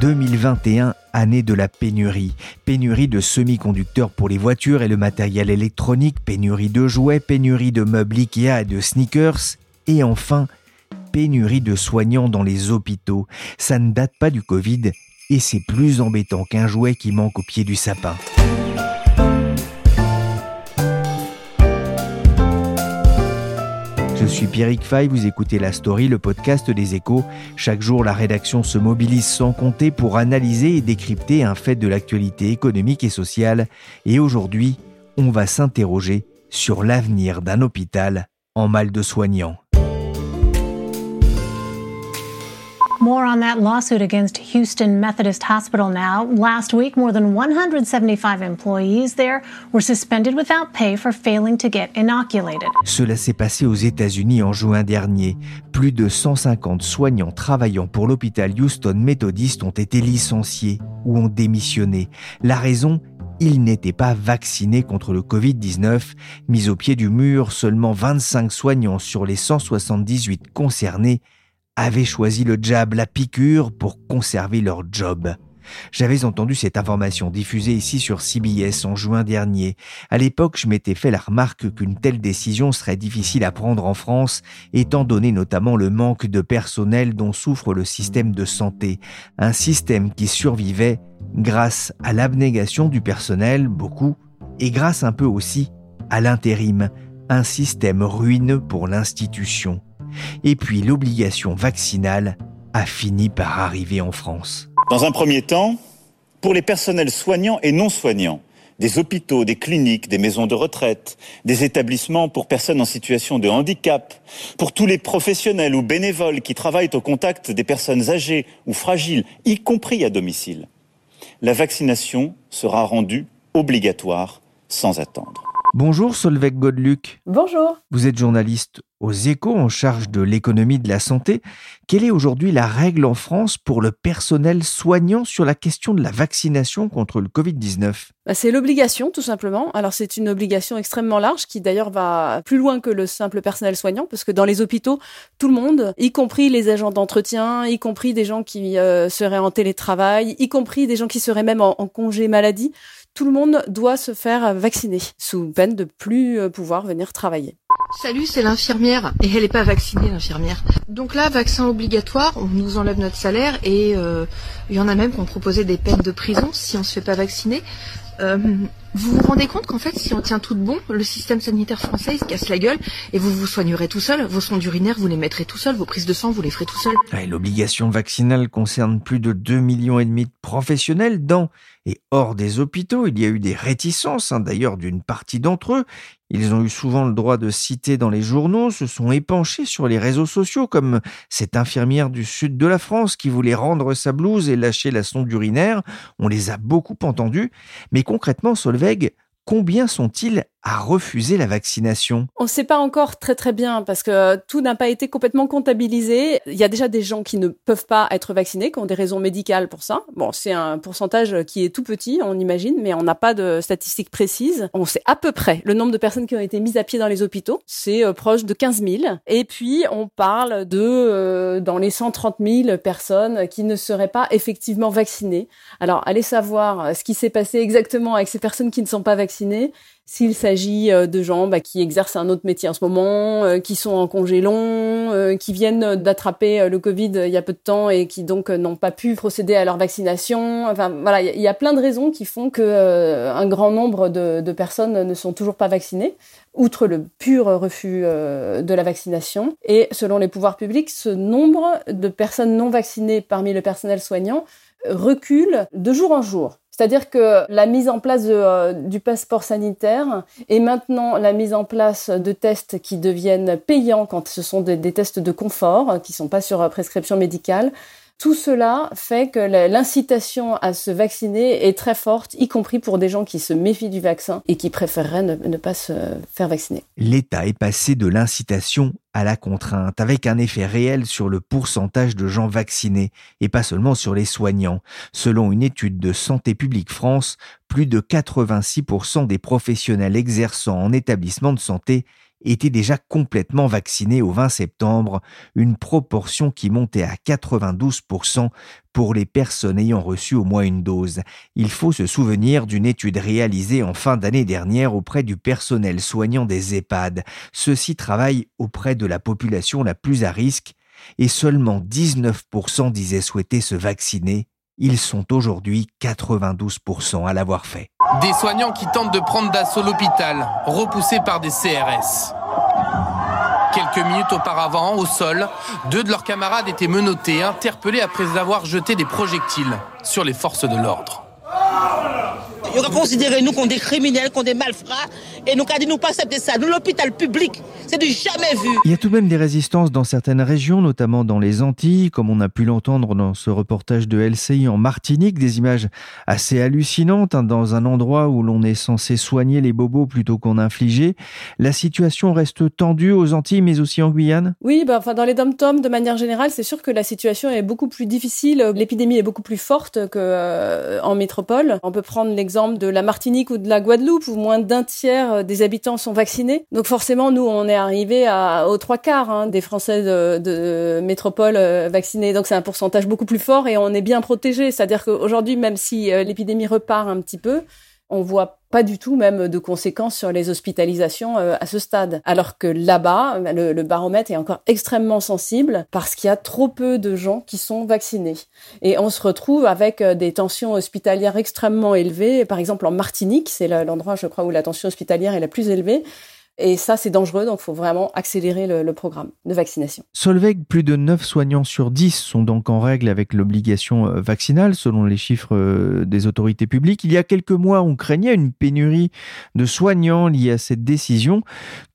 2021, année de la pénurie. Pénurie de semi-conducteurs pour les voitures et le matériel électronique, pénurie de jouets, pénurie de meubles Ikea et de sneakers, et enfin, pénurie de soignants dans les hôpitaux. Ça ne date pas du Covid, et c'est plus embêtant qu'un jouet qui manque au pied du sapin. Je suis Pierrick Fay, vous écoutez La Story, le podcast des échos. Chaque jour, la rédaction se mobilise sans compter pour analyser et décrypter un fait de l'actualité économique et sociale. Et aujourd'hui, on va s'interroger sur l'avenir d'un hôpital en mal de soignants. More on that lawsuit against Houston Methodist Hospital now. Last week, more than 175 employees there were suspended without pay for failing to get inoculated. Cela s'est passé aux États-Unis en juin dernier. Plus de 150 soignants travaillant pour l'hôpital Houston Methodist ont été licenciés ou ont démissionné. La raison ils n'étaient pas vaccinés contre le Covid-19. Mis au pied du mur, seulement 25 soignants sur les 178 concernés avaient choisi le jab, la piqûre, pour conserver leur job. J'avais entendu cette information diffusée ici sur CBS en juin dernier. À l'époque, je m'étais fait la remarque qu'une telle décision serait difficile à prendre en France, étant donné notamment le manque de personnel dont souffre le système de santé. Un système qui survivait grâce à l'abnégation du personnel, beaucoup, et grâce un peu aussi à l'intérim, un système ruineux pour l'institution. Et puis l'obligation vaccinale a fini par arriver en France. Dans un premier temps, pour les personnels soignants et non soignants, des hôpitaux, des cliniques, des maisons de retraite, des établissements pour personnes en situation de handicap, pour tous les professionnels ou bénévoles qui travaillent au contact des personnes âgées ou fragiles, y compris à domicile. La vaccination sera rendue obligatoire sans attendre. Bonjour Solveig Godluc. Bonjour. Vous êtes journaliste aux échos en charge de l'économie de la santé. Quelle est aujourd'hui la règle en France pour le personnel soignant sur la question de la vaccination contre le Covid-19 bah, C'est l'obligation tout simplement. Alors c'est une obligation extrêmement large qui d'ailleurs va plus loin que le simple personnel soignant parce que dans les hôpitaux, tout le monde, y compris les agents d'entretien, y compris des gens qui euh, seraient en télétravail, y compris des gens qui seraient même en, en congé maladie, tout le monde doit se faire vacciner sous peine de plus euh, pouvoir venir travailler. Salut, c'est l'infirmière et elle n'est pas vaccinée l'infirmière. Donc là, vaccin obligatoire, on nous enlève notre salaire et euh, il y en a même qui ont proposé des peines de prison si on se fait pas vacciner. Euh, vous vous rendez compte qu'en fait, si on tient tout bon, le système sanitaire français il se casse la gueule et vous vous soignerez tout seul. Vos sondes urinaires, vous les mettrez tout seul. Vos prises de sang, vous les ferez tout seul. L'obligation vaccinale concerne plus de 2 millions et demi de professionnels dans et hors des hôpitaux. Il y a eu des réticences, hein, d'ailleurs, d'une partie d'entre eux. Ils ont eu souvent le droit de citer dans les journaux, se sont épanchés sur les réseaux sociaux, comme cette infirmière du sud de la France qui voulait rendre sa blouse et lâcher la sonde urinaire. On les a beaucoup entendus. Mais concrètement, Combien sont-ils à refuser la vaccination On ne sait pas encore très très bien parce que tout n'a pas été complètement comptabilisé. Il y a déjà des gens qui ne peuvent pas être vaccinés, qui ont des raisons médicales pour ça. Bon, c'est un pourcentage qui est tout petit, on imagine, mais on n'a pas de statistiques précises. On sait à peu près le nombre de personnes qui ont été mises à pied dans les hôpitaux. C'est euh, proche de 15 000. Et puis, on parle de euh, dans les 130 000 personnes qui ne seraient pas effectivement vaccinées. Alors, allez savoir ce qui s'est passé exactement avec ces personnes qui ne sont pas vaccinées s'il s'agit euh, de gens bah, qui exercent un autre métier en ce moment, euh, qui sont en congé long, euh, qui viennent d'attraper le Covid il y a peu de temps et qui donc n'ont pas pu procéder à leur vaccination. Enfin voilà, il y, a plein de raisons qui font que un grand nombre de, personnes ne sont toujours pas vaccinées, outre le pur refus de la vaccination. Et selon les pouvoirs publics, ce nombre de personnes non vaccinées parmi le personnel soignant recule de jour en jour. C'est-à-dire que la mise en place euh, du passeport sanitaire et maintenant la mise en place de tests qui deviennent payants quand ce sont des, tests de confort, qui sont pas sur prescription médicale, tout cela fait que l'incitation à se vacciner est très forte, y compris pour des gens qui se méfient du vaccin et qui préféreraient ne, pas se faire vacciner. L'État est passé de l'incitation à la contrainte, avec un effet réel sur le pourcentage de gens vaccinés, et pas seulement sur les soignants. Selon une étude de Santé publique France, plus de 86% des professionnels exerçant en établissement de santé étaient déjà complètement vaccinés au 20 septembre, une proportion qui montait à 92% pour les personnes ayant reçu au moins une dose. Il faut se souvenir d'une étude réalisée en fin d'année dernière auprès du personnel soignant des EHPAD. Ceux-ci travaillent auprès de la population la plus à risque et seulement 19% disaient souhaiter se vacciner ils sont aujourd'hui 92% à l'avoir fait. Des soignants qui tentent de prendre d'assaut l'hôpital, repoussés par des CRS. Quelques minutes auparavant, au sol, deux de leurs camarades étaient menottés, interpellés après avoir jeté des projectiles sur les forces de l'ordre. Il aurait considéré nous comme des criminels, comme des malfrats, et nous dit nous pas accepter ça. Nous, l'hôpital public, c'est du jamais vu. Il y a tout de même des résistances dans certaines régions, notamment dans les Antilles, comme on a pu l'entendre dans ce reportage de LCI en Martinique, des images assez hallucinantes, hein, dans un endroit où l'on est censé soigner les bobos plutôt qu'en infliger. La situation reste tendue aux Antilles, mais aussi en Guyane Oui, bah, enfin, dans les dom-toms, de manière générale, c'est sûr que la situation est beaucoup plus difficile. L'épidémie est beaucoup plus forte qu'en euh, métropole. On peut prendre l'exemple de la Martinique ou de la Guadeloupe où moins d'un tiers euh, des habitants sont vaccinés. Donc forcément, nous, on est arrivé à, aux trois quarts hein, des Français de, de métropole euh, vaccinés. Donc c'est un pourcentage beaucoup plus fort et on est bien protégé. C'est-à-dire qu'aujourd'hui, même si euh, l'épidémie repart un petit peu, on voit pas du tout même de conséquences sur les hospitalisations euh, à ce stade. Alors que là-bas, le, baromètre est encore extrêmement sensible parce qu'il y a trop peu de gens qui sont vaccinés. Et on se retrouve avec euh, des tensions hospitalières extrêmement élevées. Par exemple, en Martinique, c'est l'endroit, je crois, où la tension hospitalière est la plus élevée. Et ça, c'est dangereux, donc il faut vraiment accélérer le, programme de vaccination. Solveig, plus de 9 soignants sur 10 sont donc en règle avec l'obligation euh, vaccinale, selon les chiffres euh, des autorités publiques. Il y a quelques mois, on craignait une pénurie de soignants liée à cette décision.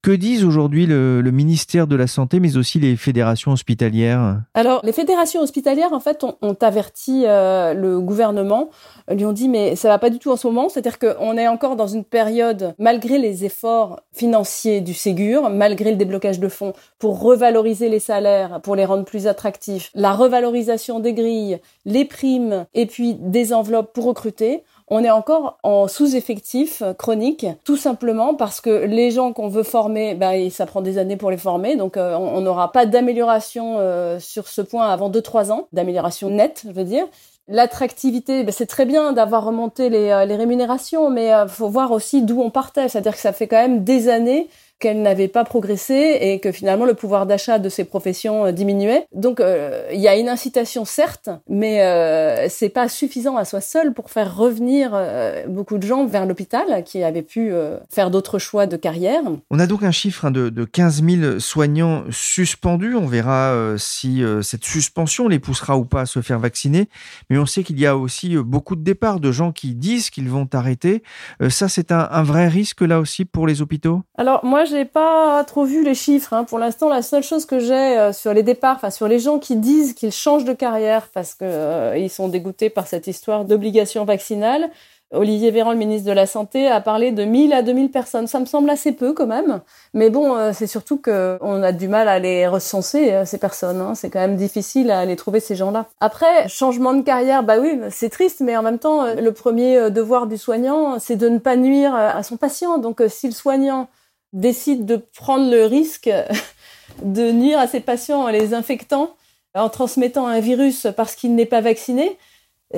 Que disent aujourd'hui le, ministère de la Santé, mais aussi les fédérations hospitalières? Alors, les fédérations hospitalières, en fait, ont, averti euh, le gouvernement, lui ont dit, mais ça va pas du tout en ce moment, c'est-à-dire qu'on est encore dans une période, malgré les efforts financiers, du Ségur, malgré le déblocage de fonds, pour revaloriser les salaires, pour les rendre plus attractifs, la revalorisation des grilles, les primes et puis des enveloppes pour recruter, on est encore en sous-effectif chronique, tout simplement parce que les gens qu'on veut former, ben, ça prend des années pour les former, donc euh, on n'aura pas d'amélioration euh, sur ce point avant 2-3 ans, d'amélioration nette, je veux dire. L'attractivité, ben, c'est très bien d'avoir remonté les, euh, les rémunérations, mais il faut voir aussi d'où on partait. C'est-à-dire que ça fait quand même des années qu'elle n'avait pas progressé et que finalement le pouvoir d'achat de ces professions euh, diminuait. Donc euh, il y a une incitation certes, mais euh, c'est pas suffisant à soi seul pour faire revenir euh, beaucoup de gens vers l'hôpital qui avaient pu faire d'autres choix de carrière. On a donc un chiffre hein, de, de 15 000 soignants suspendus. On verra si cette suspension les poussera ou pas à se faire vacciner. Mais on sait qu'il y a aussi beaucoup de départs de gens qui disent qu'ils vont arrêter. ça, c'est un, un vrai risque là aussi pour les hôpitaux? Alors moi, j'ai pas trop vu les chiffres. Hein. Pour l'instant, la seule chose que j'ai euh, sur les départs, enfin sur les gens qui disent qu'ils changent de carrière parce que euh, ils sont dégoûtés par cette histoire d'obligation vaccinale. Olivier Véran, le ministre de la Santé, a parlé de 1000 à 2000 personnes. Ça me semble assez peu quand même. Mais bon, euh, c'est surtout que on a du mal à les recenser, ces personnes. Hein. C'est quand même difficile à les trouver, ces gens-là. Après, changement de carrière, bah oui, c'est triste, mais en même temps, le premier devoir du soignant, c'est de ne pas nuire à son patient. Donc, si le soignant décide de prendre le risque de nuire à ses patients en les infectant, en transmettant un virus parce qu'il n'est pas vacciné,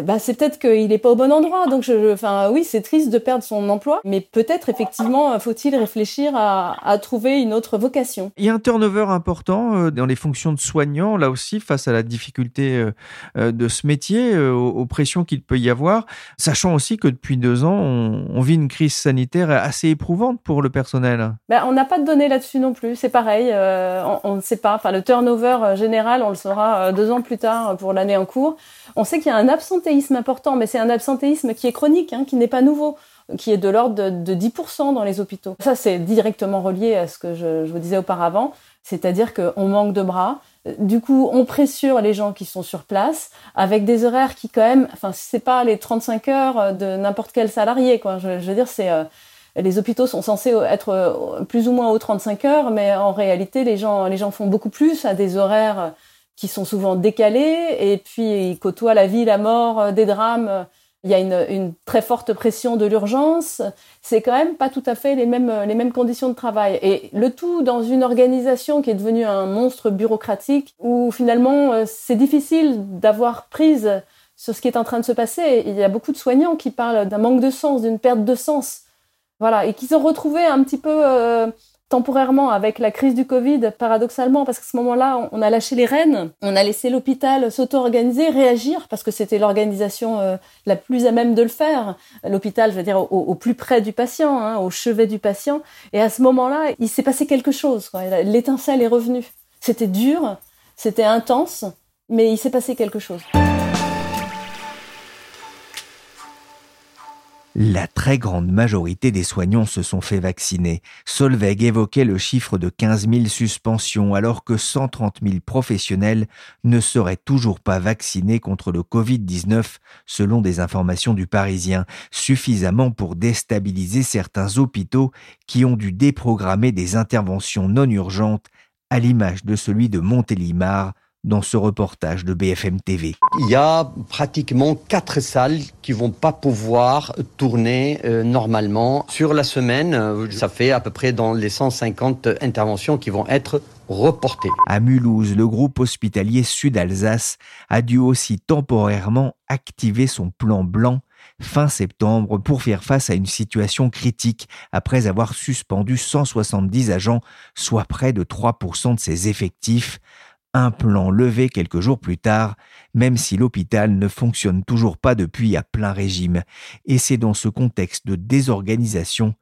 bah, c'est peut-être qu'il n'est pas au bon endroit. Donc, je, enfin, oui, c'est triste de perdre son emploi, mais peut-être effectivement faut-il réfléchir à, à, trouver une autre vocation. Il y a un turnover important euh, dans les fonctions de soignants, là aussi, face à la difficulté euh, euh, de ce métier, aux, pressions qu'il peut y avoir, sachant aussi que depuis deux ans, on, on vit une crise sanitaire assez éprouvante pour le personnel. Ben, on n'a pas de données là-dessus non plus. C'est pareil, on ne sait pas. Enfin, le turnover général, on le saura deux ans plus tard pour l'année en cours. On sait qu'il y a un absent absentéisme important, mais c'est un absentéisme qui est chronique, hein, qui n'est pas nouveau qui est de l'ordre de, 10% dans les hôpitaux. Ça, c'est directement relié à ce que je, vous disais auparavant, c'est-à-dire qu'on manque de bras. Du coup, on pressure les gens qui sont sur place avec des horaires qui, quand même, enfin, c'est pas les 35 heures de n'importe quel salarié. Je, veux dire, euh, les hôpitaux sont censés être euh, plus ou moins aux 35 heures, mais en réalité, les gens, les gens font beaucoup plus à des horaires qui sont souvent décalés, et puis ils côtoient la vie, la mort, des drames il y a une, une très forte pression de l'urgence. C'est quand même pas tout à fait les mêmes, les mêmes conditions de travail. Et le tout dans une organisation qui est devenue un monstre bureaucratique où finalement euh, c'est difficile d'avoir prise sur ce qui est en train de se passer. Il y a beaucoup de soignants qui parlent d'un manque de sens, d'une perte de sens. Voilà. Et qui ont retrouvé un petit peu, euh, temporairement avec la crise du Covid, paradoxalement, parce qu'à ce moment-là, on a lâché les rênes, on a laissé l'hôpital s'auto-organiser, réagir, parce que c'était l'organisation euh, la plus à même de le faire. L'hôpital, je veux dire, au, plus près du patient, hein, au chevet du patient. Et à ce moment-là, il s'est passé quelque chose. L'étincelle est revenue. C'était dur, c'était intense, mais il s'est passé quelque chose. La très grande majorité des soignants se sont fait vacciner. Solveig évoquait le chiffre de 15 000 suspensions alors que 130 000 professionnels ne seraient toujours pas vaccinés contre le Covid-19 selon des informations du Parisien, suffisamment pour déstabiliser certains hôpitaux qui ont dû déprogrammer des interventions non urgentes à l'image de celui de Montélimar dans ce reportage de BFM TV. Il y a pratiquement quatre salles qui vont pas pouvoir tourner euh, normalement. Sur la semaine, ça fait à peu près dans les 150 interventions qui vont être reportées. À Mulhouse, le groupe hospitalier Sud-Alsace a dû aussi temporairement activer son plan blanc fin septembre pour faire face à une situation critique après avoir suspendu 170 agents, soit près de 3% de ses effectifs un plan levé quelques jours plus tard, même si l'hôpital ne fonctionne toujours pas depuis à plein régime. Et c'est dans ce contexte de désorganisation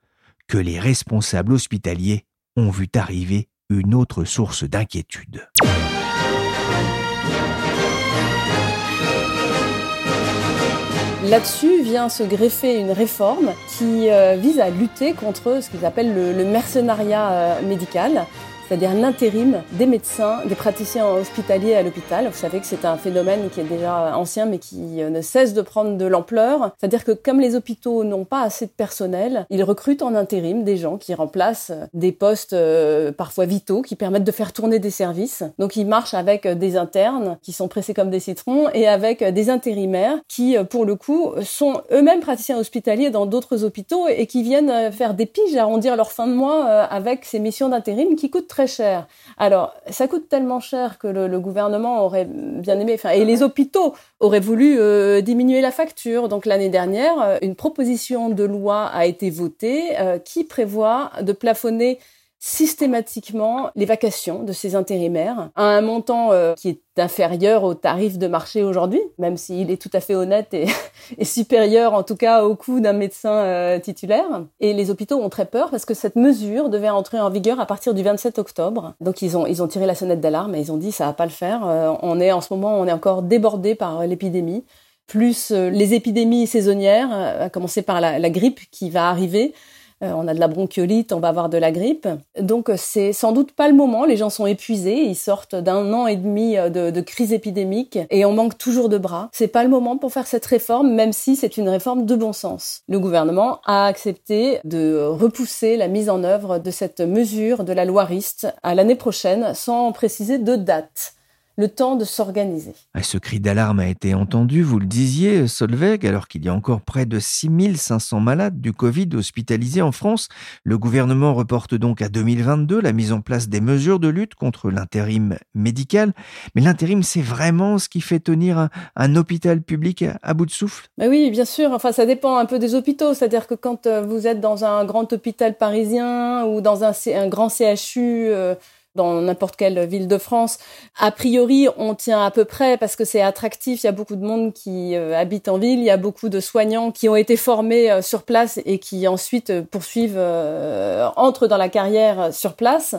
que les responsables hospitaliers ont vu arriver une autre source d'inquiétude. Là-dessus vient se greffer une réforme qui euh, vise à lutter contre ce qu'ils appellent le, mercenariat euh, médical c'est-à-dire l'intérim des médecins, des praticiens hospitaliers à l'hôpital. Vous savez que c'est un phénomène qui est déjà ancien mais qui euh, ne cesse de prendre de l'ampleur. C'est-à-dire que comme les hôpitaux n'ont pas assez de personnel, ils recrutent en intérim des gens qui remplacent des postes euh, parfois vitaux qui permettent de faire tourner des services. Donc ils marchent avec des internes qui sont pressés comme des citrons et avec des intérimaires qui pour le coup sont eux-mêmes praticiens hospitaliers dans d'autres hôpitaux et qui viennent faire des piges, arrondir leur fin de mois euh, avec ces missions d'intérim qui coûtent très cher. Alors, ça coûte tellement cher que le, gouvernement aurait bien aimé, enfin, et les hôpitaux auraient voulu euh, diminuer la facture. Donc l'année dernière, euh, une proposition de loi a été votée euh, qui prévoit de plafonner systématiquement les vacations de ces intérimaires à un montant euh, qui est inférieur au tarif de marché aujourd'hui, même s'il est tout à fait honnête et, supérieur en tout cas au coût d'un médecin euh, titulaire. Et les hôpitaux ont très peur parce que cette mesure devait entrer en vigueur à partir du 27 octobre. Donc ils ont ils ont tiré la sonnette d'alarme et ils ont dit ça va pas le faire. Euh, on est en ce moment on est encore débordé par l'épidémie plus les épidémies saisonnières, à commencer par la grippe qui va arriver, euh, on a de la bronchiolite, on va avoir de la grippe. Donc euh, c'est sans doute pas le moment. Les gens sont épuisés, ils sortent d'un an et demi euh, de, crise épidémique et on manque toujours de bras. C'est pas le moment pour faire cette réforme, même si c'est une réforme de bon sens. Le gouvernement a accepté de repousser la mise en œuvre de cette mesure de la loi RIST à l'année prochaine, sans préciser de date le temps de s'organiser. Ce cri d'alarme a été entendu, vous le disiez, Solveig, alors qu'il y a encore près de 6500 malades du Covid hospitalisés en France. Le gouvernement reporte donc à 2022 la mise en place des mesures de lutte contre l'intérim médical. Mais l'intérim, c'est vraiment ce qui fait tenir un, hôpital public à, bout de souffle? Bah Oui, bien sûr. Enfin, ça dépend un peu des hôpitaux. C'est-à-dire que quand euh, vous êtes dans un grand hôpital parisien ou dans un, un grand CHU, euh, dans n'importe quelle ville de France. A priori, on tient à peu près parce que c'est attractif. Il y a beaucoup de monde qui euh, habite en ville. Il y a beaucoup de soignants qui ont été formés euh, sur place et qui ensuite euh, poursuivent, entrent dans la carrière sur place.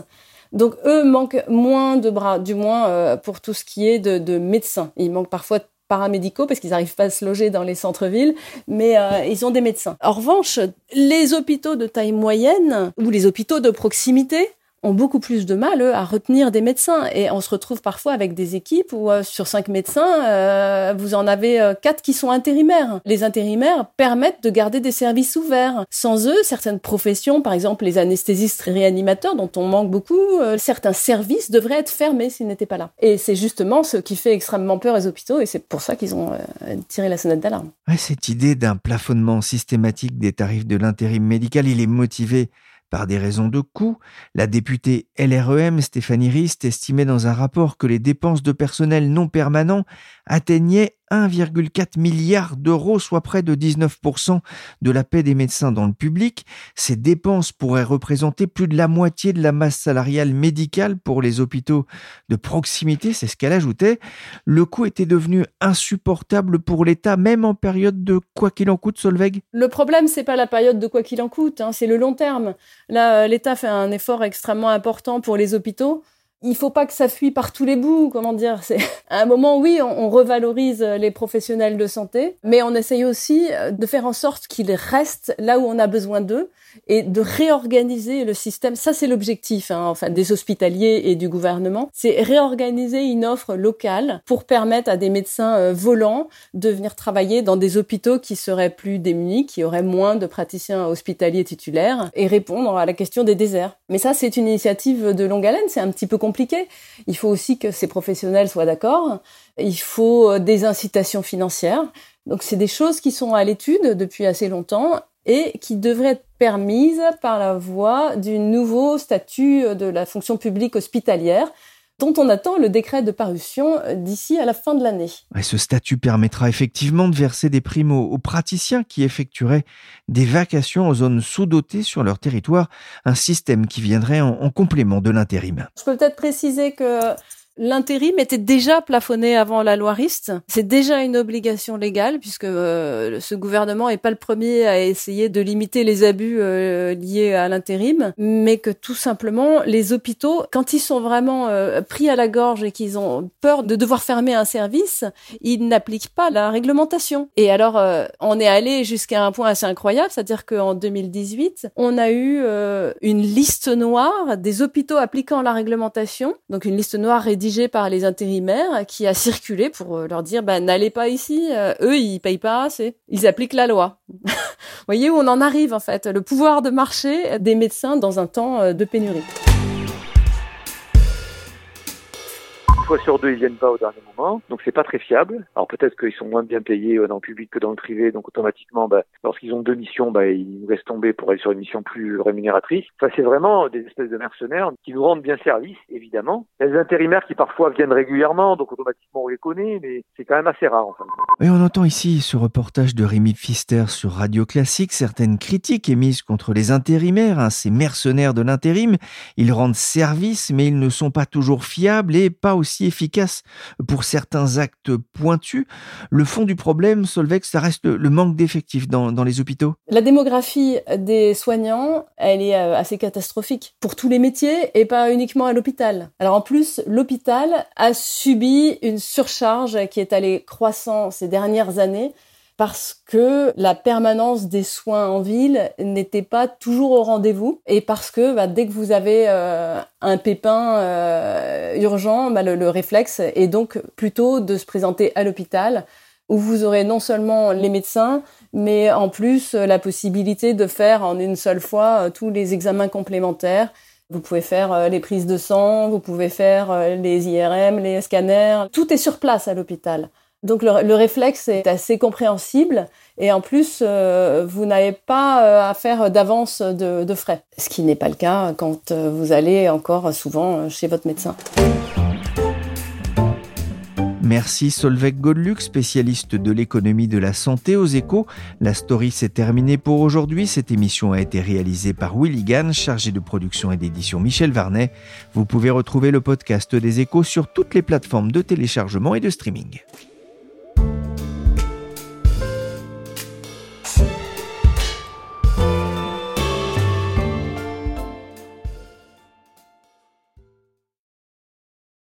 Donc eux manquent moins de bras, du moins pour tout ce qui est de, de médecins. Il manque parfois paramédicaux parce qu'ils n'arrivent pas à se loger dans les centres-villes, mais euh, ils ont des médecins. En revanche, les hôpitaux de taille moyenne ou les hôpitaux de proximité, ont beaucoup plus de mal, eux, à retenir des médecins. Et on se retrouve parfois avec des équipes où euh, sur cinq médecins, euh, vous en avez euh, quatre qui sont intérimaires. Les intérimaires permettent de garder des services ouverts. Sans eux, certaines professions, par exemple les anesthésistes réanimateurs, dont on manque beaucoup, certains services devraient être fermés s'ils n'étaient pas là. Et c'est justement ce qui fait extrêmement peur aux hôpitaux, et c'est pour ça qu'ils ont tiré la sonnette d'alarme. cette idée d'un plafonnement systématique des tarifs de l'intérim médical, il est motivé par des raisons de coût, la députée LREM Stéphanie Rist estimait dans un rapport que les dépenses de personnel non permanent atteignaient 1,4 milliard d'euros, soit près de 19% de la paie des médecins dans le public. Ces dépenses pourraient représenter plus de la moitié de la masse salariale médicale pour les hôpitaux de proximité, c'est ce qu'elle ajoutait. Le coût était devenu insupportable pour l'État, même en période de quoi qu'il en coûte, Solveig Le problème, c'est pas la période de quoi qu'il en coûte, hein, c'est le long terme. Là, l'État fait un effort extrêmement important pour les hôpitaux il faut pas que ça fuit par tous les bouts, comment dire. C'est à un moment, oui, on, revalorise les professionnels de santé, mais on essaye aussi de faire en sorte qu'ils restent là où on a besoin d'eux et de réorganiser le système. Ça, c'est l'objectif, hein, enfin, des hospitaliers et du gouvernement. C'est réorganiser une offre locale pour permettre à des médecins euh, volants de venir travailler dans des hôpitaux qui seraient plus démunis, qui auraient moins de praticiens hospitaliers titulaires et répondre à la question des déserts. Mais ça, c'est une initiative de longue haleine. C'est un petit peu compliqué. Il faut aussi que ces professionnels soient d'accord. Il faut euh, des incitations financières. Donc c'est des choses qui sont à l'étude depuis assez longtemps et qui devraient être permises par la voie du nouveau statut de la fonction publique hospitalière dont on attend le décret de parution d'ici à la fin de l'année. ce statut permettra effectivement de verser des primes aux, praticiens qui effectueraient des vacations en zones sous-dotées sur leur territoire, un système qui viendrait en complément de l'intérim. Je peux peut-être préciser que L'intérim était déjà plafonné avant la loi Rist. C'est déjà une obligation légale puisque euh, ce gouvernement n'est pas le premier à essayer de limiter les abus euh, liés à l'intérim, mais que tout simplement les hôpitaux, quand ils sont vraiment euh, pris à la gorge et qu'ils ont peur de devoir fermer un service, ils n'appliquent pas la réglementation. Et alors, on est allé jusqu'à un point assez incroyable, c'est-à-dire qu'en 2018, on a eu une liste noire des hôpitaux appliquant la réglementation, donc une liste noire par les intérimaires qui a circulé pour euh, leur dire bah, n'allez pas ici, euh, eux ils payent pas assez, ils appliquent la loi. Vous voyez où on en arrive en fait, le pouvoir de marché des médecins dans un temps euh, de pénurie. Sur deux, ils viennent pas au dernier moment. Donc c'est pas très fiable. Alors peut-être qu'ils sont moins bien payés euh, dans le public que dans le privé. Donc automatiquement, bah, lorsqu'ils ont deux missions, bah, ils nous laissent tomber pour aller sur une mission plus rémunératrice. Enfin, c'est vraiment des espèces de mercenaires qui nous rendent bien service, évidemment. Il y a des intérimaires qui parfois viennent régulièrement, donc automatiquement on les connaît, mais c'est quand même assez rare Et on entend ici ce reportage de Rémi Pfister sur Radio Classique, certaines critiques émises contre les intérimaires, hein, ces mercenaires de l'intérim. Ils rendent service, mais ils ne sont pas toujours fiables et pas aussi efficace pour certains actes pointus. Le fond du problème, Solveig, ça reste le manque d'effectifs dans, dans les hôpitaux. La démographie des soignants, elle est euh, assez catastrophique pour tous les métiers et pas uniquement à l'hôpital. Alors en plus, l'hôpital a subi une surcharge qui est allée croissant ces dernières années parce que la permanence des soins en ville n'était pas toujours au rendez-vous et parce que bah, dès que vous avez euh, un pépin euh, urgent, bah, le, réflexe est donc plutôt de se présenter à l'hôpital où vous aurez non seulement les médecins, mais en plus la possibilité de faire en une seule fois euh, tous les examens complémentaires. Vous pouvez faire les prises de sang, vous pouvez faire les IRM, les scanners. Tout est sur place à l'hôpital. Donc le, réflexe est assez compréhensible et en plus euh, vous n'avez pas euh, à faire d'avance de, frais, ce qui n'est pas le cas quand euh, vous allez encore souvent chez votre médecin. Merci Solveig Godluc, spécialiste de l'économie de la santé aux échos. La story s'est terminée pour aujourd'hui. Cette émission a été réalisée par Willy Gann, chargé de production et d'édition Michel Varnet. Vous pouvez retrouver le podcast des échos sur toutes les plateformes de téléchargement et de streaming.